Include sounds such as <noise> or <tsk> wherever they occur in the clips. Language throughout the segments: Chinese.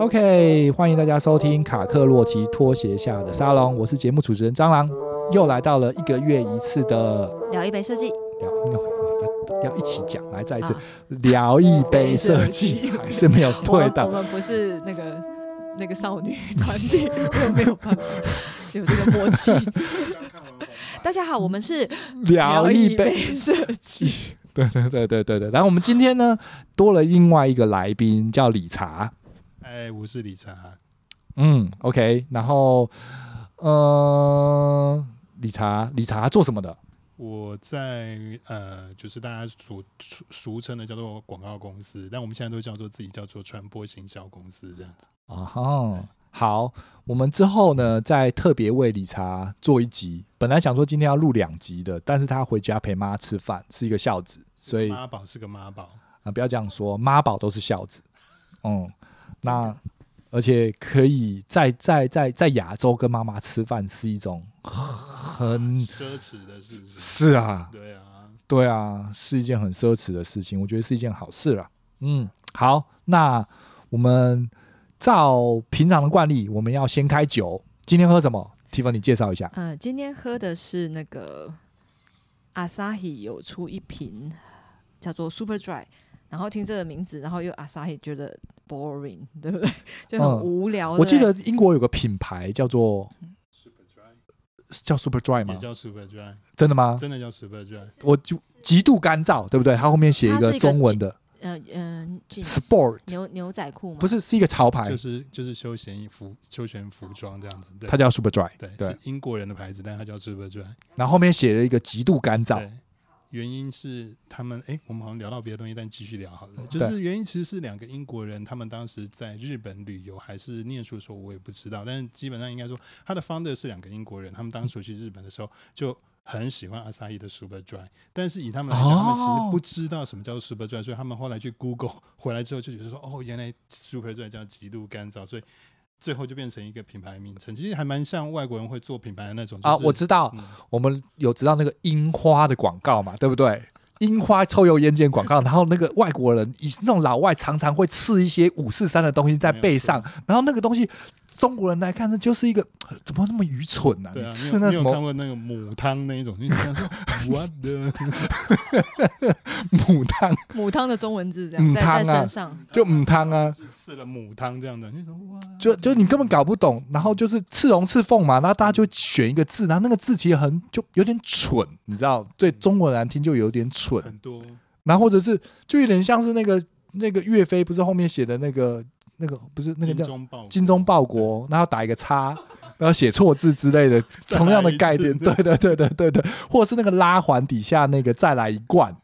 OK，欢迎大家收听卡克洛奇拖鞋下的沙龙，我是节目主持人蟑螂，又来到了一个月一次的聊一杯设计，要一起讲，来再一次聊一杯设计，还是没有对到，我们不是那个那个少女团体，我没有办法有这个默契。<laughs> 大家好，我们是聊一杯设计，对对对对对对。然后我们今天呢，多了另外一个来宾，叫理查。哎，我是理查。嗯，OK，然后，呃，理查，理查做什么的？我在呃，就是大家所俗俗称的叫做广告公司，但我们现在都叫做自己叫做传播行销公司这样子。啊哈，好，我们之后呢，再特别为理查做一集。本来想说今天要录两集的，但是他回家陪妈吃饭，是一个孝子，所以妈宝是个妈宝啊，不要这样说，妈宝都是孝子，嗯。<laughs> 那而且可以在在在在亚洲跟妈妈吃饭是一种很奢侈的事情。是啊，对啊，对啊，是一件很奢侈的事情。我觉得是一件好事了。嗯，好，那我们照平常的惯例，我们要先开酒。今天喝什么？Tiffany，你介绍一下。嗯、呃，今天喝的是那个 Asahi 有出一瓶叫做 Super Dry。然后听这个名字，然后又 Asahi 觉得 boring，对不对？<laughs> 就很无聊。我记得英国有个品牌叫做叫 Super Dry 吗？也叫 Super Dry，真的吗？真的叫 Super Dry。我就极度干燥，对不对？它后面写一个中文的，嗯嗯，Sport 牛牛仔裤吗？不是，是一个潮牌，就是就是休闲衣服、休闲服装这样子。它叫 Super Dry，对，是英国人的牌子，但它叫 Super Dry。然后后面写了一个极度干燥。原因是他们哎，我们好像聊到别的东西，但继续聊好了。就是原因其实是两个英国人，他们当时在日本旅游还是念书的时候，我也不知道。但是基本上应该说，他的 founder 是两个英国人，他们当初去日本的时候就很喜欢 Asahi 的 Super Dry，但是以他们来讲，他们其实不知道什么叫做 Super Dry，所以他们后来去 Google 回来之后就觉得说，哦，原来 Super Dry 叫极度干燥，所以。最后就变成一个品牌名称，其实还蛮像外国人会做品牌的那种。就是、啊，我知道，嗯、我们有知道那个樱花的广告嘛，对不对？樱花抽油烟机广告，然后那个外国人以那种老外常常会刺一些五四三的东西在背上，然后那个东西。中国人来看，那就是一个 <tsk> 怎么那么愚蠢呢、啊？对啊，吃那什么？看过那个母汤那一种，你想说 <laughs> 我的 <laughs> 母汤，母汤的中文字这样在在身上，就母汤啊，吃了母汤这样的，你说哇，就就你根本搞不懂，然后就是刺龙刺凤嘛，然后大家就选一个字，然后那个字其实很就有点蠢，你知道，对中国人来听就有点蠢，很多，然后或者是就有点像是那个那个岳飞不是后面写的那个。那个不是那个叫精忠报国，然后打一个叉，<laughs> 然后写错字之类的，同样的概念，对对对对对对，或者是那个拉环底下那个再来一罐，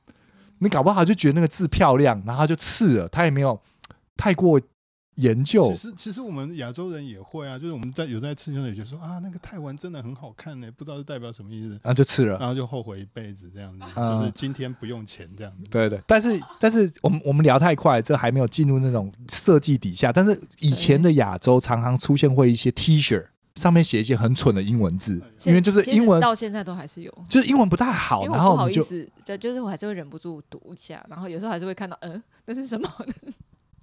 你搞不好就觉得那个字漂亮，然后就刺了，他也没有太过。研究其实其实我们亚洲人也会啊，就是我们在有在吃的时候也说啊，那个泰文真的很好看呢，不知道是代表什么意思，然后就吃了，然后就后悔一辈子这样子，嗯、就是今天不用钱这样子。对对，但是但是我们我们聊太快，这还没有进入那种设计底下。但是以前的亚洲常常出现会一些 T 恤上面写一些很蠢的英文字，因为就是英文到现在都还是有，就是英文不太好，然后不好意思，对，就是我还是会忍不住读一下，然后有时候还是会看到，嗯，那是什么？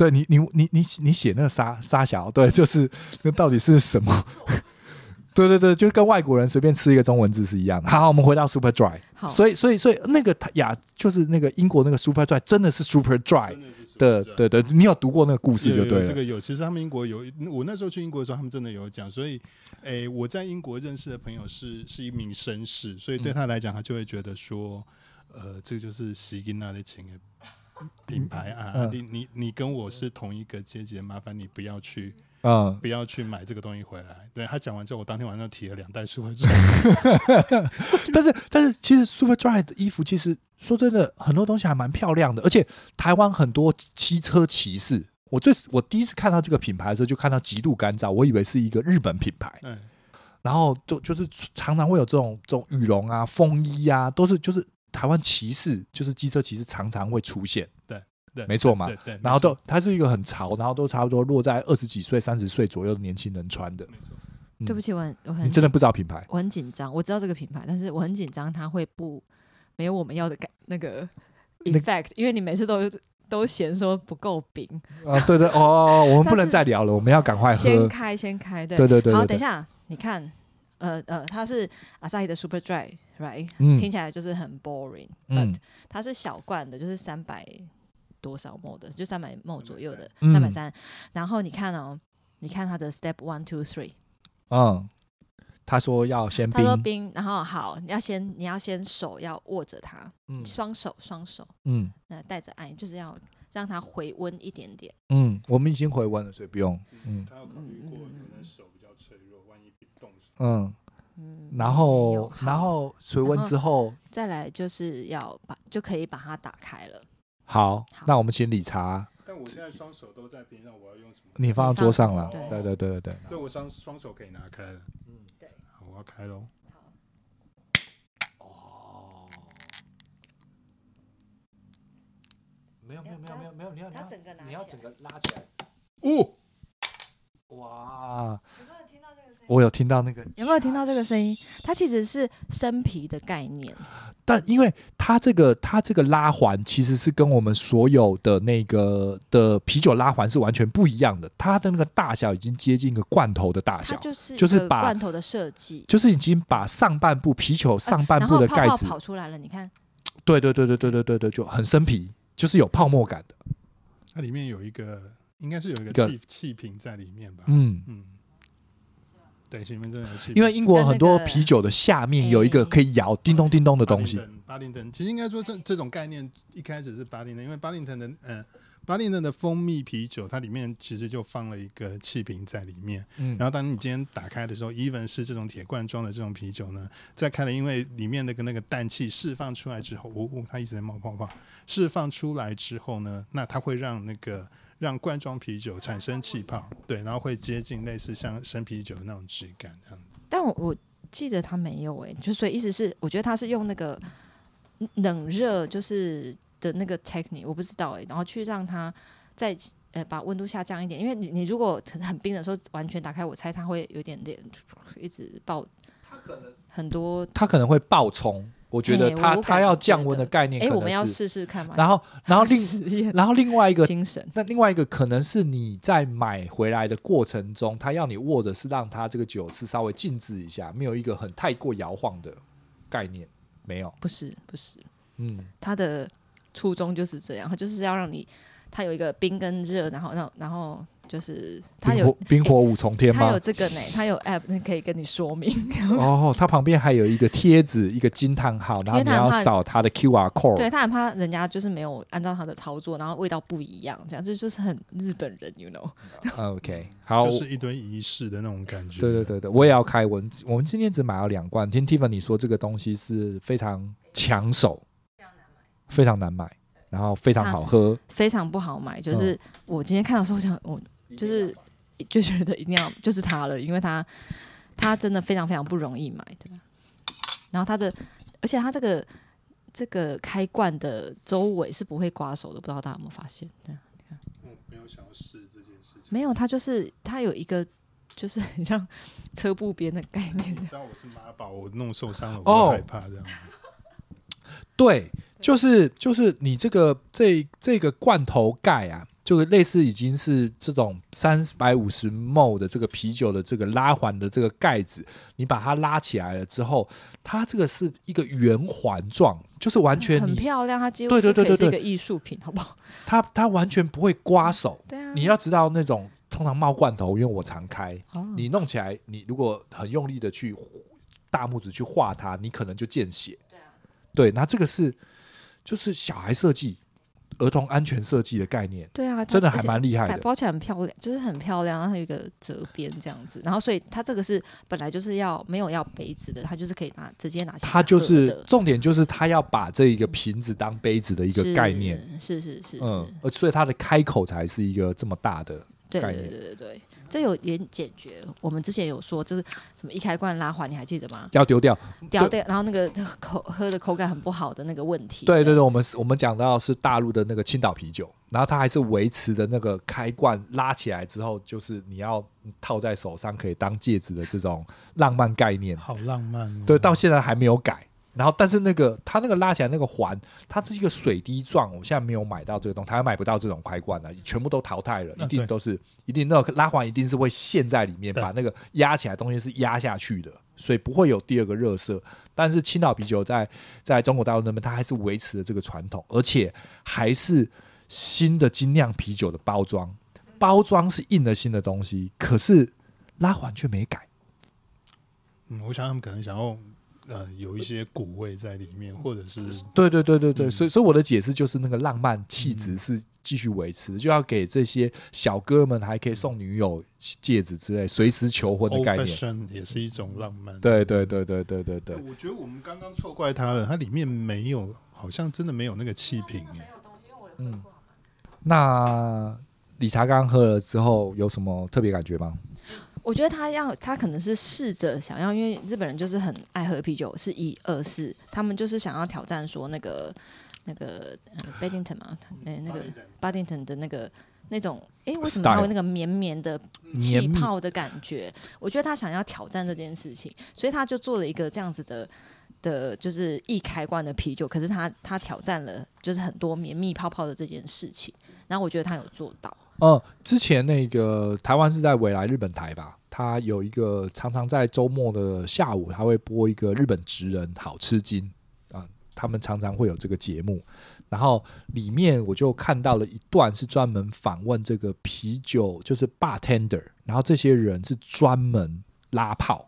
对你，你你你你写那个沙沙小，对，<laughs> 就是那到底是什么？<laughs> 对对对，就跟外国人随便吃一个中文字是一样的。好，我们回到 Super Dry，好所以所以所以那个呀，就是那个英国那个 Super Dry 真的是 Super Dry 的，对对，你有读过那个故事就对了。这个有，其实他们英国有，我那时候去英国的时候，他们真的有讲。所以，诶，我在英国认识的朋友是是一名绅士，所以对他来讲，他就会觉得说，呃，这个就是西金娜的情。品牌啊，嗯、你你你跟我是同一个阶级，麻烦你不要去，嗯，不要去买这个东西回来。对，他讲完之后，我当天晚上提了两袋 Super Dry。但是但是，其实 Super Dry 的衣服，其实说真的，很多东西还蛮漂亮的。而且台湾很多机车骑士，我最我第一次看到这个品牌的时候，就看到极度干燥，我以为是一个日本品牌。嗯、然后就就是常常会有这种这种羽绒啊、风衣啊，都是就是。台湾骑士就是机车骑士，常常会出现。对对，没错嘛。对对然后都它是一个很潮，然后都差不多落在二十几岁、三十岁左右的年轻人穿的。嗯、对不起，我很我很你真的不知道品牌，我很紧张。我知道这个品牌，但是我很紧张，它会不没有我们要的感那个 effect，因为你每次都都嫌说不够冰啊。对对哦，我们 <laughs> 不能再聊了，我们要赶快喝。先开先开，对对对对。好，等一下，你看，呃呃，它是 Asahi 的 Super Dry，right？、嗯、听起来就是很 boring，but、嗯，它是小罐的，就是三百多少 ml 的，就三百 ml 左右的，三百三。然后你看哦，你看它的 Step One Two Three。嗯，他说要先冰，他说冰，然后好，你要先你要先手要握着它，嗯，双手双手，嗯，那带着爱，就是要让它回温一点点。嗯，我们已经回温了，所以不用。嗯，他要考虑过，可能手比较脆弱，万一冻死。嗯嗯，然后然后水温之后，再来就是要把就可以把它打开了。好，那我们请理查。但我现在双手都在边上，我要用什么？你放到桌上了，对对对对对。所以我双双手可以拿开了。嗯，对。好，我要开喽。哦。没有没有没有没有没有，你要你要你要整个拉起来。哦。哇。我有听到那个，有没有听到这个声音？它其实是生啤的概念，但因为它这个它这个拉环其实是跟我们所有的那个的啤酒拉环是完全不一样的。它的那个大小已经接近一个罐头的大小，就是就是把罐头的设计，就是已经把上半部啤酒上半部的盖子泡泡跑出来了。你看，对对对对对对对对，就很生啤，就是有泡沫感的。它里面有一个，应该是有一个气气瓶在里面吧？嗯嗯。对，里面真的有气。因为英国很多啤酒的下面有一个可以摇叮咚叮咚的东西。巴林顿，其实应该说这这种概念一开始是巴林顿，因为巴林顿的嗯，巴林顿的蜂蜜啤酒，它里面其实就放了一个气瓶在里面。嗯。然后当你今天打开的时候，even 是这种铁罐装的这种啤酒呢，再开了，因为里面那个那个氮气释放出来之后，呜、哦、呜，它一直在冒泡泡。释放出来之后呢，那它会让那个。让罐装啤酒产生气泡，对，然后会接近类似像生啤酒的那种质感这样。但我我记得它没有诶、欸，就所以意思是，我觉得它是用那个冷热就是的那个 technique，我不知道诶、欸，然后去让它在呃把温度下降一点，因为你你如果很冰的时候完全打开，我猜它会有点点一直爆，它可能很多，它可能会爆冲。我觉得它它要降温的概念，哎，我们要试试看嘛。然后然 <laughs> 后另然后另外一个精神，那另外一个可能是你在买回来的过程中，他要你握的是让它这个酒是稍微静置一下，没有一个很太过摇晃的概念，没有。不是不是，嗯，他的初衷就是这样，它就是要让你它有一个冰跟热，然后让然后。就是它有冰火五重天吗？它有这个呢，它有 app 可以跟你说明。哦，它旁边还有一个贴纸，一个惊叹号，然后你要扫它的 QR code。对，他很怕人家就是没有按照他的操作，然后味道不一样，这样这就是很日本人，you know。<laughs> OK，好，就是一堆仪式的那种感觉。对对对对，我也要开。我我们今天只买了两罐，听 Tiffany 说这个东西是非常抢手，非常难买，然后非常好喝，非常不好买。就是我今天看到时候，我想我。就是 <laughs> 就觉得一定要就是它了，因为它它真的非常非常不容易买的。然后它的，而且它这个这个开罐的周围是不会刮手的，不知道大家有没有发现？对，你看，我没有想要试这件事情。没有，它就是它有一个 <laughs> 就是很像车布边的概念。你知道我是妈宝，我弄受伤了，我害怕这样。对，就是就是你这个这这个罐头盖啊。就类似已经是这种三百五十 ml 的这个啤酒的这个拉环的这个盖子，你把它拉起来了之后，它这个是一个圆环状，就是完全很漂亮，它几乎对对对对，是一个艺术品，好不好？它它完全不会刮手。对啊，你要知道那种通常冒罐头，因为我常开，你弄起来，你如果很用力的去大拇指去画它，你可能就见血。对啊，对，那这个是就是小孩设计。儿童安全设计的概念，对啊，真的还蛮厉害的，包起来很漂亮，就是很漂亮，然后有一个折边这样子，然后所以它这个是本来就是要没有要杯子的，它就是可以拿直接拿起来。它就是重点就是它要把这一个瓶子当杯子的一个概念，是是是是，嗯，所以它的开口才是一个这么大的，概念。对对对对对，这有也解决。我们之前有说，就是什么一开罐拉环，你还记得吗？要丢掉，丢掉。然后那个口喝的口感很不好的那个问题。对对对，我们我们讲到是大陆的那个青岛啤酒，然后它还是维持的那个开罐拉起来之后，就是你要套在手上可以当戒指的这种浪漫概念。好浪漫哦。对，到现在还没有改。然后，但是那个它那个拉起来那个环，它是一个水滴状。我现在没有买到这个东西，它还买不到这种开罐的，全部都淘汰了。一定都是，一定那个拉环一定是会陷在里面，把那个压起来的东西是压下去的，所以不会有第二个热色。但是青岛啤酒在在中国大陆那边，它还是维持了这个传统，而且还是新的精酿啤酒的包装，包装是印了新的东西，可是拉环却没改。嗯，我想他们可能想要。呃，有一些古味在里面，或者是对对对对对，嗯、所以所以我的解释就是那个浪漫气质是继续维持，嗯、就要给这些小哥们还可以送女友戒指之类，随时求婚的概念，也是一种浪漫。对对对对对对对，我觉得我们刚刚错怪他了，它里面没有，好像真的没有那个气瓶耶。嗯，那理查刚喝了之后有什么特别感觉吗？我觉得他要，他可能是试着想要，因为日本人就是很爱喝啤酒，是一二是他们就是想要挑战说那个那个呃，Bedington 嘛，那那个 Bedington 的那个那种，哎，为什么他会那个绵绵的气泡的感觉？我觉得他想要挑战这件事情，所以他就做了一个这样子的的，就是易开罐的啤酒。可是他他挑战了，就是很多绵密泡泡的这件事情，然后我觉得他有做到。嗯，之前那个台湾是在未来日本台吧，他有一个常常在周末的下午，他会播一个日本职人好吃惊啊，他们常常会有这个节目，然后里面我就看到了一段是专门访问这个啤酒，就是 bartender，然后这些人是专门拉炮，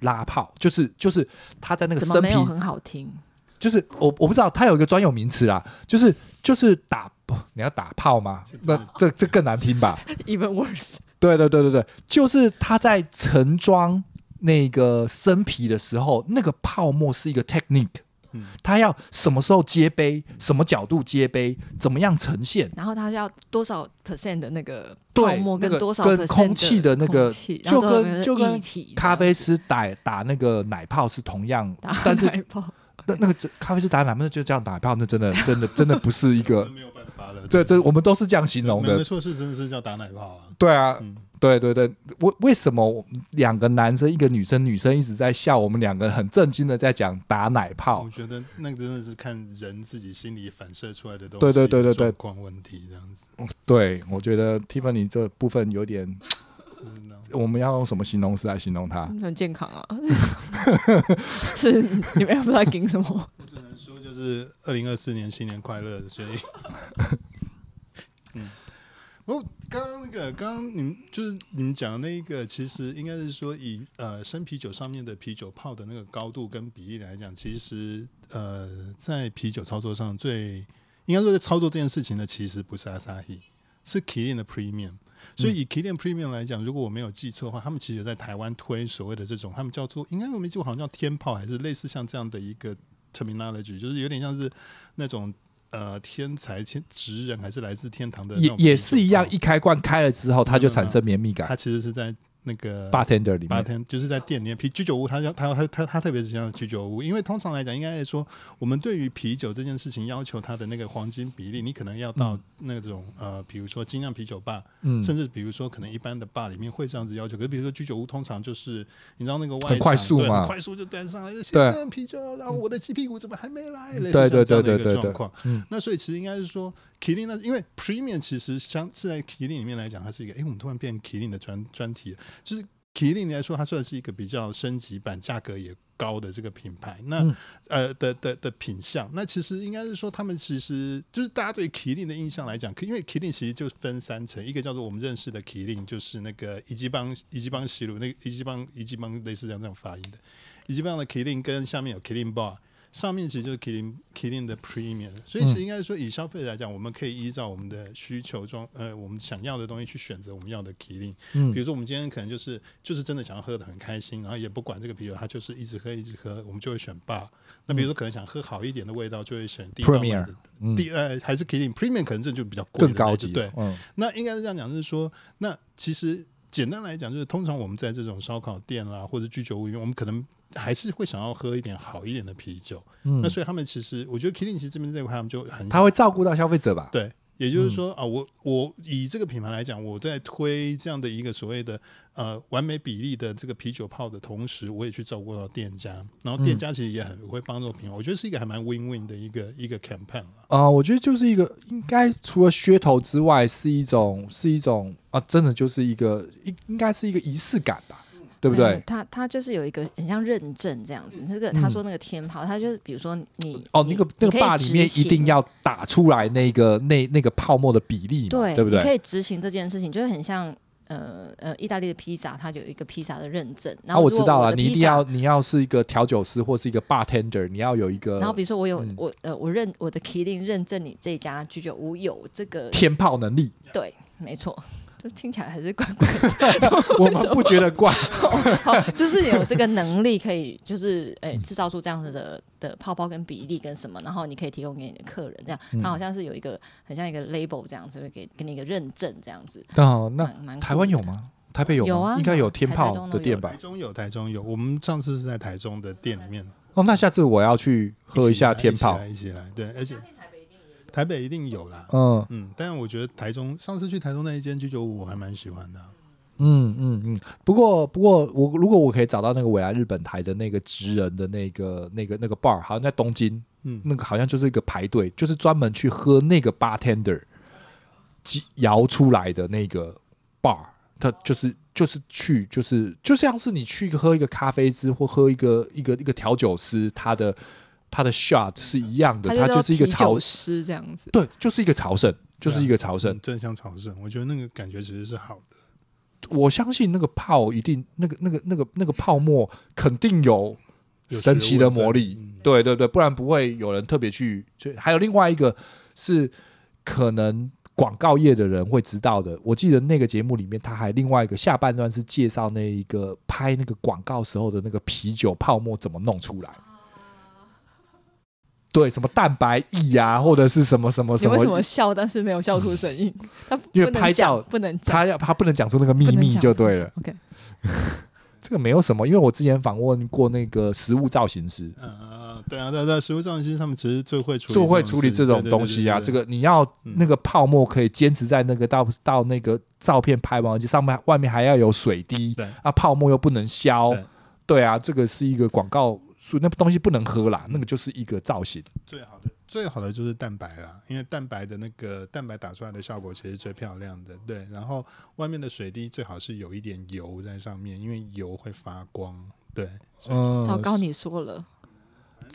拉炮就是就是他在那个生啤很好听，就是我我不知道他有一个专有名词啦，就是就是打。不，你要打炮吗？那这这更难听吧？Even worse。对对对对对，就是他在盛装那个生啤的时候，那个泡沫是一个 technique。嗯，他要什么时候接杯，什么角度接杯，怎么样呈现？然后他要多少 percent 的那个泡沫跟多少跟空气的那个，就跟就跟咖啡师打打那个奶泡是同样，但是那那个咖啡是打奶泡就叫打泡，那真的真的真的不是一个 <laughs> 没有办法了。<laughs> 这这我们都是这样形容的，没错，是真的是叫打奶泡啊。对啊，嗯、对对对，为为什么两个男生一个女生，女生一直在笑，我们两个很震惊的在讲打奶泡？我觉得那个真的是看人自己心里反射出来的东西，对对对对对，状况问题这样子。对，我觉得 Tiffany 这部分有点，我们要用什么形容词来形容它？<laughs> 很健康啊，<laughs> 是你们要不知道给什么？我只能说就是二零二四年新年快乐，所以，<laughs> 嗯，不过刚刚那个，刚刚你们就是你们讲的那一个，其实应该是说以呃生啤酒上面的啤酒泡的那个高度跟比例来讲，其实呃在啤酒操作上最应该说在操作这件事情的，其实不是 Asahi，是 Kirin 的 Premium。所以以 Kirin Premium 来讲，如果我没有记错的话，他们其实有在台湾推所谓的这种，他们叫做应该我没记错，好像叫天炮，还是类似像这样的一个。terminology 就是有点像是那种呃天才天职人，还是来自天堂的，也也是一样，一开罐开了之后，它就产生绵密感。它其实是在。那个 bartender 里面，bartender 就是在店里面。啤居酒屋，他要他他他他特别是像居酒屋，因为通常来讲，应该来说，我们对于啤酒这件事情要求它的那个黄金比例，你可能要到那种呃，比如说精酿啤酒吧，嗯，甚至比如说可能一般的吧里面会这样子要求。可是比如说居酒屋，通常就是你知道那个外很快速嘛，快速就端上来，现在啤酒，然后我的鸡屁股怎么还没来？类似这样的一个，状况。那所以其实应该是说，Kirin 呢，因为 Premium 其实相是在 Kirin 里面来讲，它是一个，哎，我们突然变 Kirin 的专专题，就是。Kirin 来说，它算是一个比较升级版、价格也高的这个品牌。那、嗯、呃的的的品相，那其实应该是说，他们其实就是大家对 Kirin 的印象来讲，因为 Kirin 其实就分三层，一个叫做我们认识的 Kirin，就是那个一级邦、一级邦西鲁，那个一级邦、一级邦类似这样这种发音的，一级邦的 Kirin 跟下面有 Kirin Bar。上面其实就是 Killing Killing 的 Premium，所以其实应该说以消费者来讲，我们可以依照我们的需求中，呃，我们想要的东西去选择我们要的 Killing。嗯，比如说我们今天可能就是就是真的想要喝的很开心，然后也不管这个啤酒，它就是一直喝一直喝，我们就会选 Bar。那比如说可能想喝好一点的味道，就会选 Premier。第呃还是 Killing Premium，可能这就比较贵，更高级。对，嗯，那应该是这样讲，就是说，那其实简单来讲，就是通常我们在这种烧烤店啦或者居酒屋里面，我们可能。还是会想要喝一点好一点的啤酒，嗯，那所以他们其实，我觉得 Kirin 其实这边这块他们就很，他会照顾到消费者吧？对，也就是说、嗯、啊，我我以这个品牌来讲，我在推这样的一个所谓的呃完美比例的这个啤酒泡的同时，我也去照顾到店家，然后店家其实也很会帮助品牌，我觉得是一个还蛮 win win 的一个一个 campaign 啊、呃。我觉得就是一个应该除了噱头之外，是一种是一种啊，真的就是一个应应该是一个仪式感吧。对不对？他他就是有一个很像认证这样子。这个他说那个天炮，他就是比如说你哦，那个那个坝里面一定要打出来那个那那个泡沫的比例，对对不对？你可以执行这件事情，就是很像呃呃，意大利的披萨，它就有一个披萨的认证。然后我，我知道了，你一定要你要是一个调酒师或是一个 bartender，你要有一个。然后比如说我有、嗯、我呃我认我的 Kirin 认证，你这家居酒屋有这个天炮能力。对，没错。听起来还是怪怪的，<laughs> 我们不觉得怪。<laughs> 好，就是有这个能力，可以就是诶、欸、制造出这样子的的泡泡跟比例跟什么，然后你可以提供给你的客人，这样它好像是有一个很像一个 label 这样子，会给给你一个认证这样子。哦，那台湾有吗？台北有？有啊，应该有天炮的店吧？台中有，台中有。我们上次是在台中的店里面。哦，那下次我要去喝一下天炮，一起来，一起来，对，而且。台北一定有啦，嗯嗯，但是我觉得台中上次去台中那一间居酒屋我还蛮喜欢的，啊嗯，嗯嗯嗯。不过不过我如果我可以找到那个未来日本台的那个职人的那个那个那个 bar，好像在东京，嗯，那个好像就是一个排队，就是专门去喝那个 bartender 摇出来的那个 bar，他就是就是去就是就像是你去喝一个咖啡师或喝一个一个一个调酒师他的。他的 shot 是一样的，他就是一个潮湿这样子。对，就是一个朝圣，就是一个朝圣，正向朝圣。我觉得那个感觉其实是好的。我相信那个泡一定，那个、那个、那个、那个泡沫肯定有神奇的魔力。对对对，不然不会有人特别去。就还有另外一个是可能广告业的人会知道的。我记得那个节目里面，他还另外一个下半段是介绍那一个拍那个广告时候的那个啤酒泡沫怎么弄出来。对，什么蛋白液呀，或者是什么什么什么？你为什么笑，但是没有笑出声音？<laughs> 他因为拍照不能讲，他要他不能讲出那个秘密就对了。OK，<laughs> 这个没有什么，因为我之前访问过那个食物造型师。嗯，对啊，对对，食物造型师他们其实最会处理最会处理这种东西啊。这个你要那个泡沫可以坚持在那个到到那个照片拍完，而且上面外面还要有水滴，对啊，泡沫又不能消。对啊，这个是一个广告。所以那东西不能喝啦，那个就是一个造型。最好的，最好的就是蛋白啦，因为蛋白的那个蛋白打出来的效果其实最漂亮的。对，然后外面的水滴最好是有一点油在上面，因为油会发光。对，嗯，糟糕，你说了，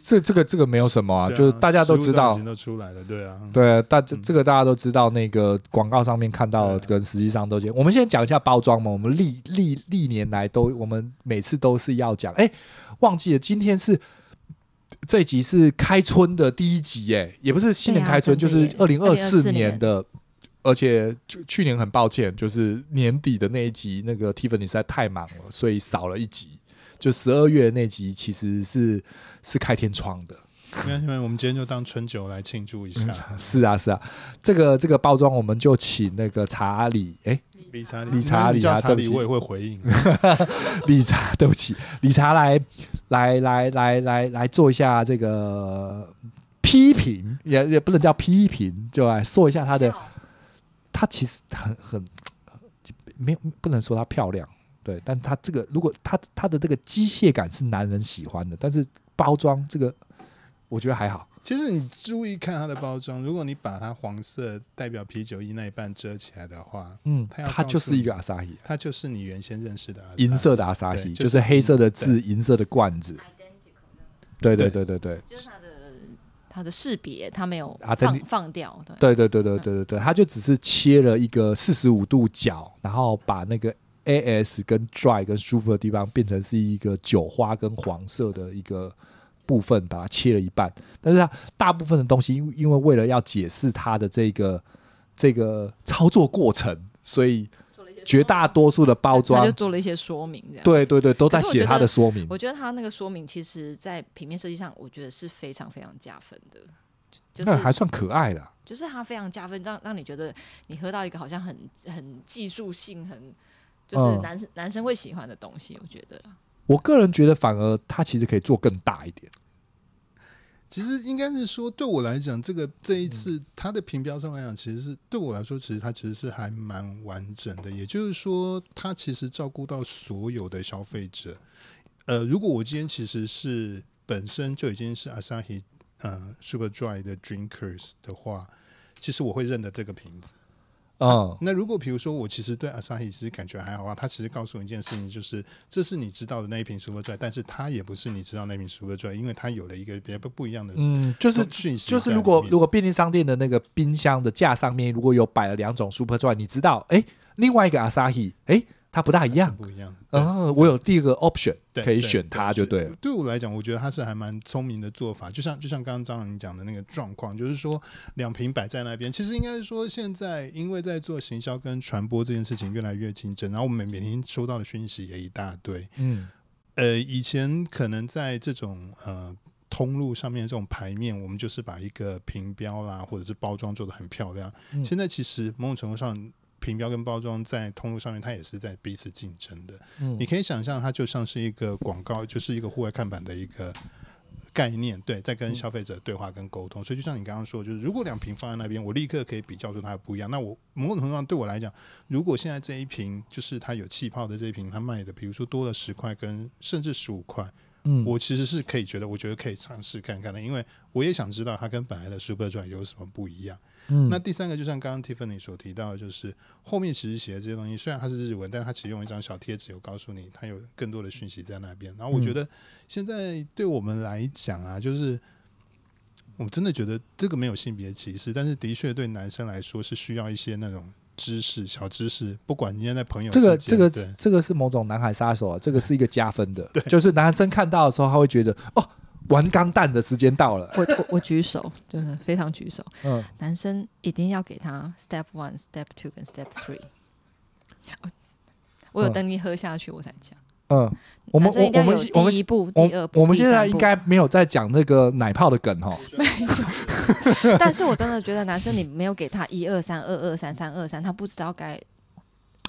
这这个这个没有什么啊，啊就是大家都知道，都出来了，对啊，对，大这这个大家都知道，那个广告上面看到跟实际上都见。我们先讲一下包装嘛，我们历历历年来都，我们每次都是要讲，哎。忘记了，今天是这一集是开春的第一集，哎，也不是新年开春，啊、就是二零二四年的。而且去去年很抱歉，就是年底的那一集，那个 Tiffany 实在太忙了，所以少了一集。就十二月那集其实是是开天窗的。没关系，我们今天就当春酒来庆祝一下。嗯、是啊，是啊，这个这个包装我们就请那个查理，哎。理查，理查，理查，查理，我也会回应。<laughs> 理查，对不起，理查来，来，来，来，来，来做一下这个批评，也也不能叫批评，就来说一下他的。他其实很很没有，不能说她漂亮，对，但他这个如果他他的这个机械感是男人喜欢的，但是包装这个我觉得还好。其实你注意看它的包装，如果你把它黄色代表啤酒衣那一半遮起来的话，嗯，它就是一个阿萨希，它就是你原先认识的银色的阿萨希，就是黑色的字，银色的罐子。对对对对对，就是它的它的识别，它没有放放掉。对对对对对对对，它就只是切了一个四十五度角，然后把那个 AS 跟 Dry 跟舒服的地方变成是一个酒花跟黄色的一个。部分把它切了一半，但是它大部分的东西，因因为为了要解释它的这个这个操作过程，所以绝大多数的包装他就做了一些说明，这样对对对，都在写它的说明。我觉得他那个说明，其实在平面设计上，我觉得是非常非常加分的，就是还算可爱的，就是它非常加分，让让你觉得你喝到一个好像很很技术性很。就是男生、嗯、男生会喜欢的东西，我觉得。我个人觉得，反而它其实可以做更大一点。其实应该是说，对我来讲，这个这一次它的评标上来讲，其实是对我来说，其实它其实是还蛮完整的。也就是说，它其实照顾到所有的消费者。呃，如果我今天其实是本身就已经是 Asahi 呃 Super Dry 的 Drinkers 的话，其实我会认得这个瓶子。嗯、啊，那如果比如说我其实对 Asahi 其实感觉还好啊，他其实告诉我一件事情，就是这是你知道的那一瓶 Super Dry，但是它也不是你知道那瓶 Super Dry，因为它有了一个别不不一样的嗯，就是讯息，就是如果如果便利商店的那个冰箱的架上面如果有摆了两种 Super Dry，你知道，哎，另外一个 Asahi，哎。它不大一样，不一样的。嗯，我有第一个 option 可以选它，就对了。对我来讲，我觉得它是还蛮聪明的做法。就像就像刚刚张朗讲的那个状况，就是说两瓶摆在那边，其实应该是说现在因为在做行销跟传播这件事情越来越竞争，然后我们每天收到的讯息也一大堆。嗯，呃，以前可能在这种呃通路上面这种牌面，我们就是把一个瓶标啦或者是包装做得很漂亮。嗯，现在其实某种程度上。品标跟包装在通路上面，它也是在彼此竞争的。嗯，你可以想象，它就像是一个广告，就是一个户外看板的一个概念。对，在跟消费者对话跟沟通。所以，就像你刚刚说，就是如果两瓶放在那边，我立刻可以比较出它的不一样。那我某种程度上对我来讲，如果现在这一瓶就是它有气泡的这一瓶，它卖的，比如说多了十块，跟甚至十五块。嗯，我其实是可以觉得，我觉得可以尝试看看的，因为我也想知道它跟本来的 Super 有什么不一样。嗯，那第三个就像刚刚 Tiffany 所提到的，就是后面其实写的这些东西，虽然它是日文，但它其实用一张小贴纸有告诉你，它有更多的讯息在那边。然后我觉得现在对我们来讲啊，就是我真的觉得这个没有性别歧视，但是的确对男生来说是需要一些那种。知识小知识，不管你现在朋友，这个这个这个是某种男孩杀手啊，这个是一个加分的，<laughs> 对，就是男生看到的时候，他会觉得哦，玩钢弹的时间到了。我我我举手，就是非常举手。<laughs> 嗯，男生一定要给他 step one、step two 跟 step three。我有等你喝下去，我才讲。嗯，我们我我们我们第一步、第二步，我们现在应该没有在讲那个奶泡的梗哈。<laughs> 没有，<laughs> 但是我真的觉得男生你没有给他一二三二二三三二三，他不知道该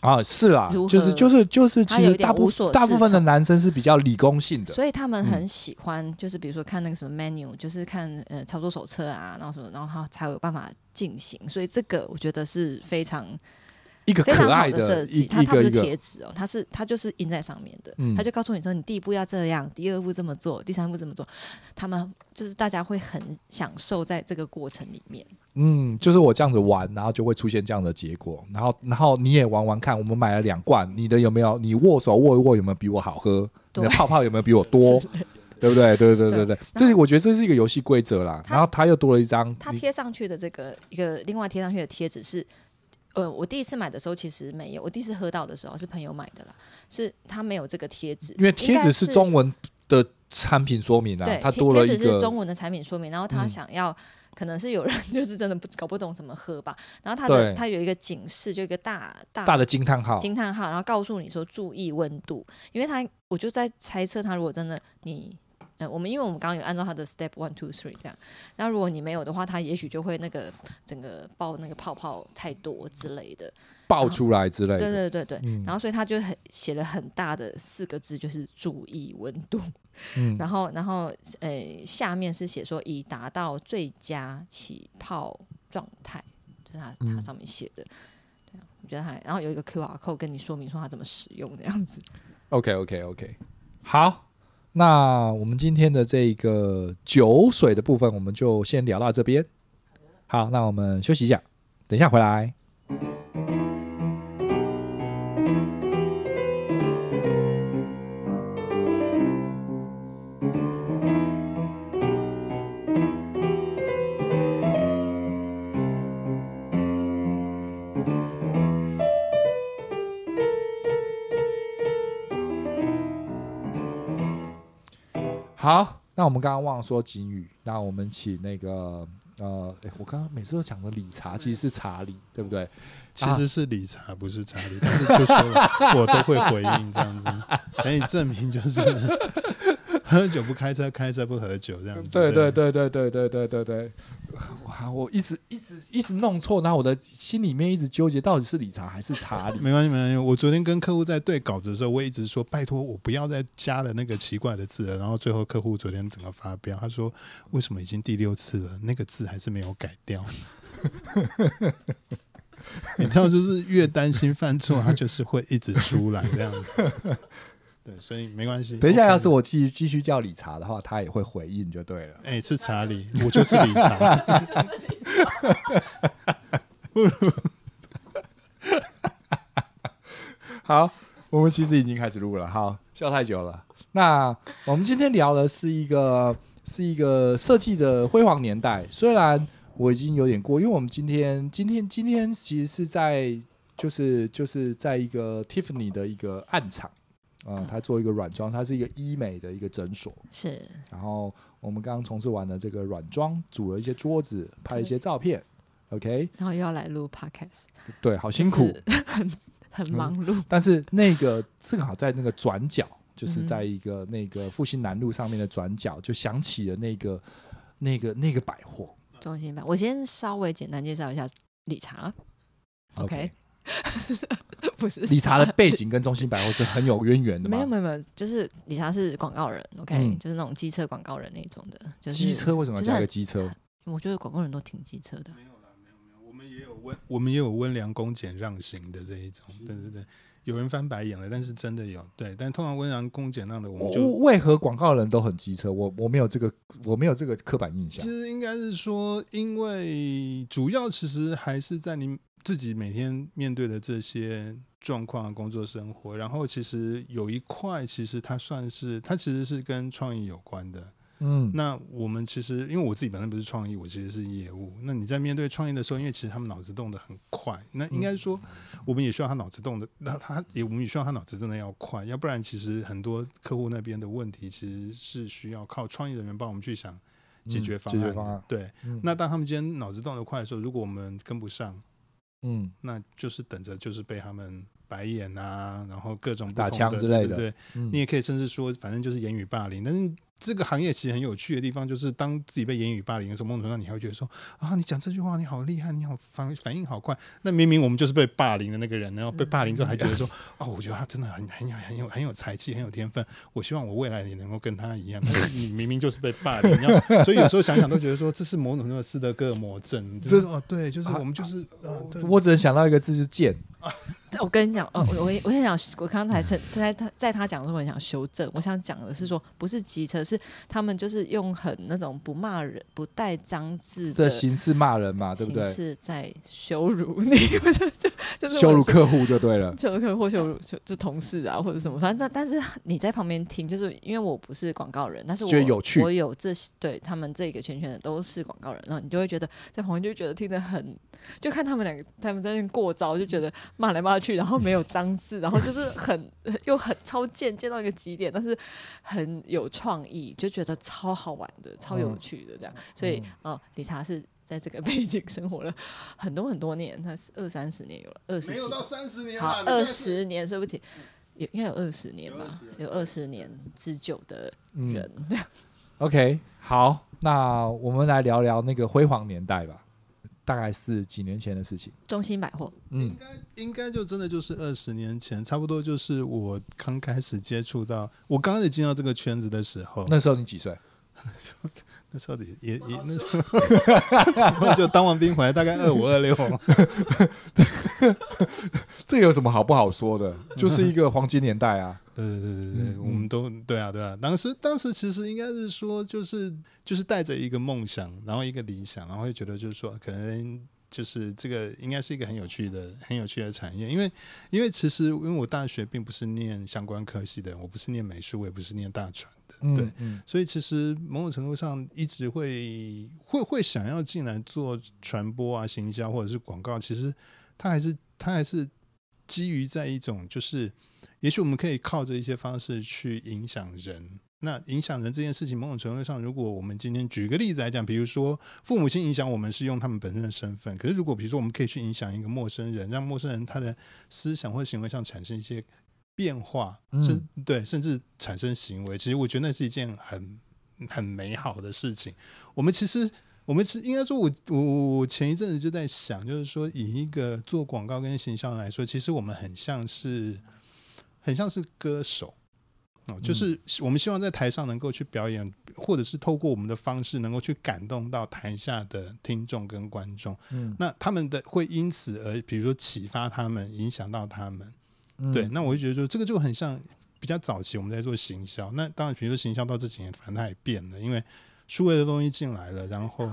啊是啦，就是就是就是，其实大部大部分的男生是比较理工性的，所以他们很喜欢，就是比如说看那个什么 menu，就是看呃操作手册啊，然后什么，然后他才有办法进行，所以这个我觉得是非常。一个可爱的设计，它它不是贴纸哦，它是它就是印在上面的，嗯、它就告诉你说，你第一步要这样，第二步这么做，第三步这么做，他们就是大家会很享受在这个过程里面。嗯，就是我这样子玩，然后就会出现这样的结果，然后然后你也玩玩看，我们买了两罐，你的有没有？你握手握一握有没有比我好喝？你的泡泡有没有比我多？对不对？对对对对对，这是我觉得这是一个游戏规则啦。然后他又多了一张，他贴上去的这个一个另外贴上去的贴纸是。呃，我第一次买的时候其实没有，我第一次喝到的时候是朋友买的啦，是他没有这个贴纸，因为贴纸是中文的产品说明啊，对，他多了一个贴纸是中文的产品说明，然后他想要，嗯、可能是有人 <laughs> 就是真的不搞不懂怎么喝吧，然后他的他有一个警示，就一个大大大的惊叹号，惊叹号，然后告诉你说注意温度，因为他我就在猜测他如果真的你。我们因为我们刚刚有按照他的 step one two three 这样，那如果你没有的话，他也许就会那个整个爆那个泡泡太多之类的，爆出来之类的。对对对对，嗯、然后所以他就很写了很大的四个字，就是注意温度。嗯、然后然后呃下面是写说已达到最佳起泡状态，这是他他上面写的。对啊，我觉得还然后有一个 QR code 跟你说明说它怎么使用这样子。OK OK OK，好。那我们今天的这个酒水的部分，我们就先聊到这边。好，那我们休息一下，等一下回来。好，那我们刚刚忘了说警语，那我们请那个呃，诶我刚刚每次都讲的理查其实是查理，对不对？其实是理查，不是查理，但是就说我都会回应这样子，<laughs> 可以证明就是。喝酒不开车，开车不喝酒，这样子。对对对对对对对对对。哇，我一直一直一直弄错，然后我的心里面一直纠结，到底是理查还是查理？没关系没关系。我昨天跟客户在对稿子的时候，我一直说拜托我不要再加了那个奇怪的字了。然后最后客户昨天整个发飙，他说为什么已经第六次了，那个字还是没有改掉？<laughs> 你知道，就是越担心犯错，他就是会一直出来这样子。对，所以没关系。等一下，要是我继续继续叫理查的话，他也会回应就对了。哎、欸，是查理，我就是理查。<laughs> 好，我们其实已经开始录了。好，笑太久了。那我们今天聊的是一个是一个设计的辉煌年代。虽然我已经有点过，因为我们今天今天今天其实是在就是就是在一个 Tiffany 的一个暗场。嗯，他做一个软装，它是一个医美的一个诊所。是。然后我们刚刚从事完了这个软装，组了一些桌子，拍一些照片。OK。然后又要来录 Podcast。对，好辛苦，<laughs> 很很忙碌。嗯。但是那个正好在那个转角，就是在一个那个复兴南路上面的转角，就想起了那个那个那个百货中心百。我先稍微简单介绍一下理查。OK。Okay <laughs> 不是理查的背景跟中兴百货是很有渊源的吗？没有没有没有，就是理查是广告人，OK，、嗯、就是那种机车广告人那种的。就是机车为什么要加一个机车？就是、我觉得广告人都挺机车的。没有啦，没有没有，我们也有温，我们也有温良恭俭让型的这一种。对对对，有人翻白眼了，但是真的有。对，但通常温良恭俭让的，我们就为何广告人都很机车？我我没有这个，我没有这个刻板印象。其实应该是说，因为主要其实还是在你。自己每天面对的这些状况、工作、生活，然后其实有一块，其实它算是，它其实是跟创意有关的。嗯，那我们其实，因为我自己本身不是创意，我其实是业务。那你在面对创意的时候，因为其实他们脑子动得很快，那应该说，我们也需要他脑子动的，那他也我们也需要他脑子真的要快，要不然其实很多客户那边的问题，其实是需要靠创意人员帮我们去想解决方案。嗯，解决方案。对，嗯，那当他们今天脑子动得快的时候，如果我们跟不上。嗯，那就是等着，就是被他们白眼啊，然后各种打枪之类的，对不对？嗯，你也可以甚至说，反正就是言语霸凌，但是。这个行业其实很有趣的地方，就是当自己被言语霸凌的时候，某种程度上你还会觉得说啊，你讲这句话你好厉害，你好反反应好快。那明明我们就是被霸凌的那个人，然后被霸凌之后还觉得说，哦，我觉得他真的很很有很有很有才气，很有天分。我希望我未来也能够跟他一样。你明明就是被霸凌，所以有时候想想都觉得说，这是某种程度的斯德哥尔摩症。就是哦，对，就是我们就是，啊、我只能想到一个字，就是贱。我跟你讲，哦，我我我想讲，我刚才在在他在他讲的时候，我想修正。我想讲的是说，不是机车，是他们就是用很那种不骂人、不带脏字的形式骂人嘛，对不对？是在羞辱你，<laughs> 就就就是羞辱客户就对了，羞辱客户或羞辱就就同事啊，或者什么。反正但是你在旁边听，就是因为我不是广告人，但是我觉得有趣，我有这对他们这个圈圈的都是广告人，然后你就会觉得在旁边就觉得听得很，就看他们两个他们在那边过招，就觉得骂来骂去，然后没有脏字，然后就是很又很超贱，贱到一个极点，但是很有创意，就觉得超好玩的，超有趣的这样。所以哦，理查是在这个 <laughs> 背景生活了很多很多年，他是二三十年有了，二十几，没有到三十年，好，二十年，对不起，有应该有二十年吧，有二十年之久的人。嗯、<laughs> OK，好，那我们来聊聊那个辉煌年代吧。大概是几年前的事情。中心百货，嗯，应该应该就真的就是二十年前，差不多就是我刚开始接触到，我刚开始进到这个圈子的时候。那时候你几岁？<laughs> 那时候也也也那时候 <laughs> 就当完兵回来，大概二五二六。<laughs> 这有什么好不好说的？就是一个黄金年代啊！<laughs> 对对对对对，嗯、我们都对啊对啊。当时当时其实应该是说，就是就是带着一个梦想，然后一个理想，然后会觉得就是说，可能就是这个应该是一个很有趣的、很有趣的产业。因为因为其实因为我大学并不是念相关科系的，我不是念美术，我也不是念大传。对，嗯、所以其实某种程度上一直会会会想要进来做传播啊、行销或者是广告，其实它还是它还是基于在一种就是，也许我们可以靠着一些方式去影响人，那影响人这件事情，某种程度上，如果我们今天举个例子来讲，比如说父母亲影响我们是用他们本身的身份，可是如果比如说我们可以去影响一个陌生人，让陌生人他的思想或行为上产生一些变化，甚、嗯、对，甚至产生行为，其实我觉得那是一件很很美好的事情。我们其实，我们其实应该说我，我我我前一阵子就在想，就是说以一个做广告跟形象来说，其实我们很像是很像是歌手。哦，就是我们希望在台上能够去表演，或者是透过我们的方式能够去感动到台下的听众跟观众。嗯，那他们的会因此而，比如说启发他们，影响到他们。嗯，对，那我就觉得说，这个就很像比较早期我们在做行销。那当然，比如说行销到这几年，反正它也变了，因为数位的东西进来了，然后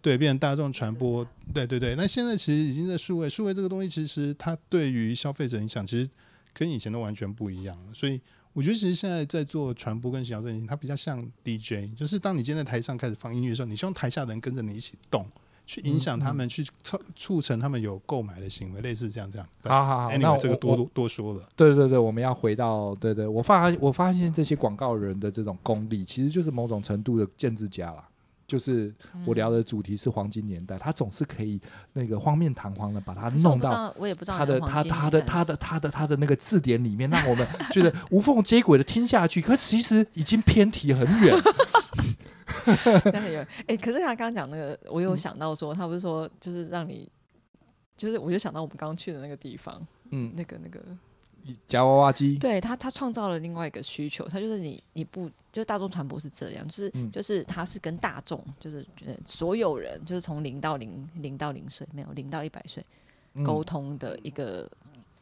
对变成大众传播。对对对，那现在其实已经在数位，数位这个东西其实它对于消费者影响，其实跟以前都完全不一样了，所以。我觉得其实现在在做传播跟行销这件事情，它比较像 DJ，就是当你今天在台上开始放音乐的时候，你希望台下的人跟着你一起动，去影响他们，去促促成他们有购买的行为，类似这样这样。好好好，那这个多多多说了。对对对，我们要回到对对，我发我发现这些广告人的这种功力，其实就是某种程度的建制家啦。就是我聊的主题是黄金年代，嗯、他总是可以那个荒面堂皇的把它弄到他的他他的他的他的他的那个字典里面，让我们觉得无缝接轨的听下去。可其实已经偏题很远。<laughs> 哎，可是他刚刚讲那个，我有想到说，他不是说就是让你，就是我就想到我们刚去的那个地方，嗯，那个那个。夹娃娃机，对他，他创造了另外一个需求。他就是你，你不就是大众传播是这样，就是、嗯、就是他是跟大众，就是所有人，就是从零到零，零到零岁，没有零到一百岁沟通的一个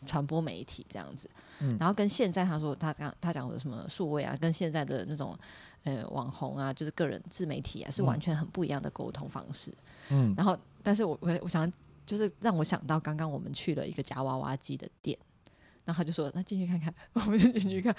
传播媒体这样子。嗯、然后跟现在他说他讲他讲的什么数位啊，跟现在的那种呃网红啊，就是个人自媒体啊，是完全很不一样的沟通方式。嗯，然后但是我我我想就是让我想到刚刚我们去了一个夹娃娃机的店。然后他就说：“那进去看看。<laughs> ”我们就进去看，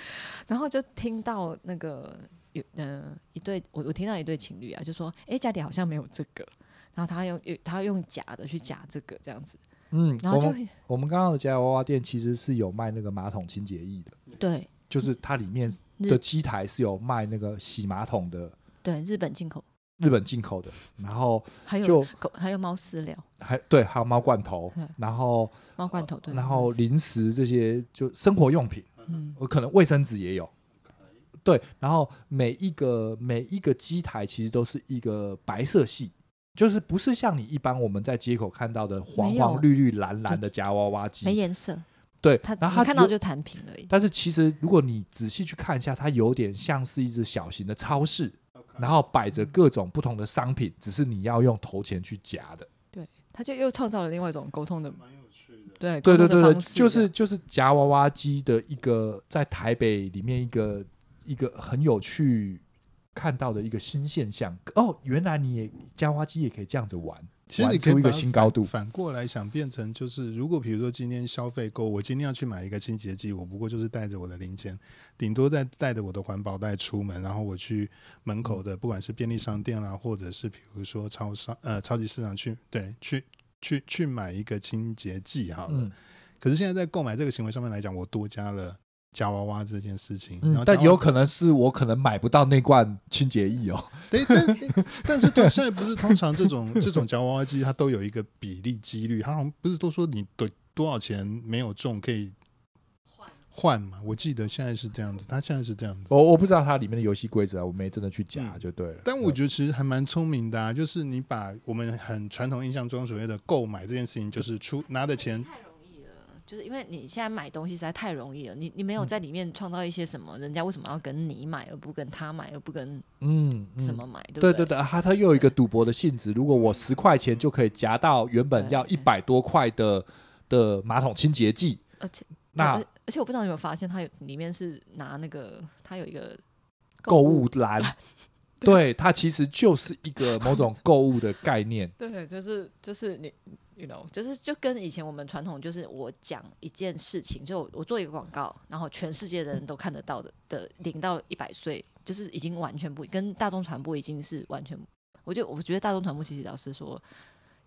然后就听到那个有呃一对我我听到一对情侣啊，就说：“哎，家里好像没有这个。”然后他用他用假的去夹这个这样子。嗯，然后就我们，刚刚的家娃娃店其实是有卖那个马桶清洁液的。对，就是它里面的机台是有卖那个洗马桶的。对，日本进口。日本进口的，然后还有狗，还有猫饲料，还对，还有猫罐头，然后猫罐头对，然后零食这些就生活用品，嗯，可能卫生纸也有，对，然后每一个每一个机台其实都是一个白色系，就是不是像你一般我们在街口看到的黄黄绿绿蓝蓝的夹娃娃机，没颜色，对，它然后它看到就产品而已，但是其实如果你仔细去看一下，它有点像是一只小型的超市。然后摆着各种不同的商品，只是你要用投钱去夹的。对，它就又创造了另外一种沟通的，蛮有趣的。对，对对对对，就是就是夹娃娃机的一个在台北里面一个一个很有趣看到的一个新现象。哦，原来你也夹娃娃机也可以这样子玩。其实你可以一个新高度，反过来想，变成就是，如果比如说今天消费购，我今天要去买一个清洁剂，我不过就是带着我的零钱，顶多再带着我的环保袋出门，然后我去门口的不管是便利商店啦，或者是比如说超商呃超级市场去，对，去去去买一个清洁剂好了。嗯、可是现在在购买这个行为上面来讲，我多加了。夹娃娃这件事情，嗯、但有可能是我可能买不到那罐清洁液哦。对，但 <laughs> 但是对现在不是通常这种 <laughs> 这种夹娃娃机，它都有一个比例几率，它好像不是都说你对多少钱没有中可以换换嘛？我记得现在是这样子，它现在是这样子。我我不知道它里面的游戏规则，我没真的去夹就对了。嗯、但我觉得其实还蛮聪明的啊，就是你把我们很传统印象中所谓的购买这件事情，就是出拿的钱。就是因为你现在买东西实在太容易了，你你没有在里面创造一些什么，人家为什么要跟你买而不跟他买而不跟嗯什么买？对对对，他他又有一个赌博的性质。如果我十块钱就可以夹到原本要一百多块的的马桶清洁剂，而且那而且我不知道你有没有发现，它有里面是拿那个它有一个购物篮，对，它其实就是一个某种购物的概念。<laughs> 对，就是就是你。You know，就是就跟以前我们传统，就是我讲一件事情，就我做一个广告，然后全世界的人都看得到的的零到一百岁，就是已经完全不跟大众传播已经是完全，我就我觉得大众传播其实老实说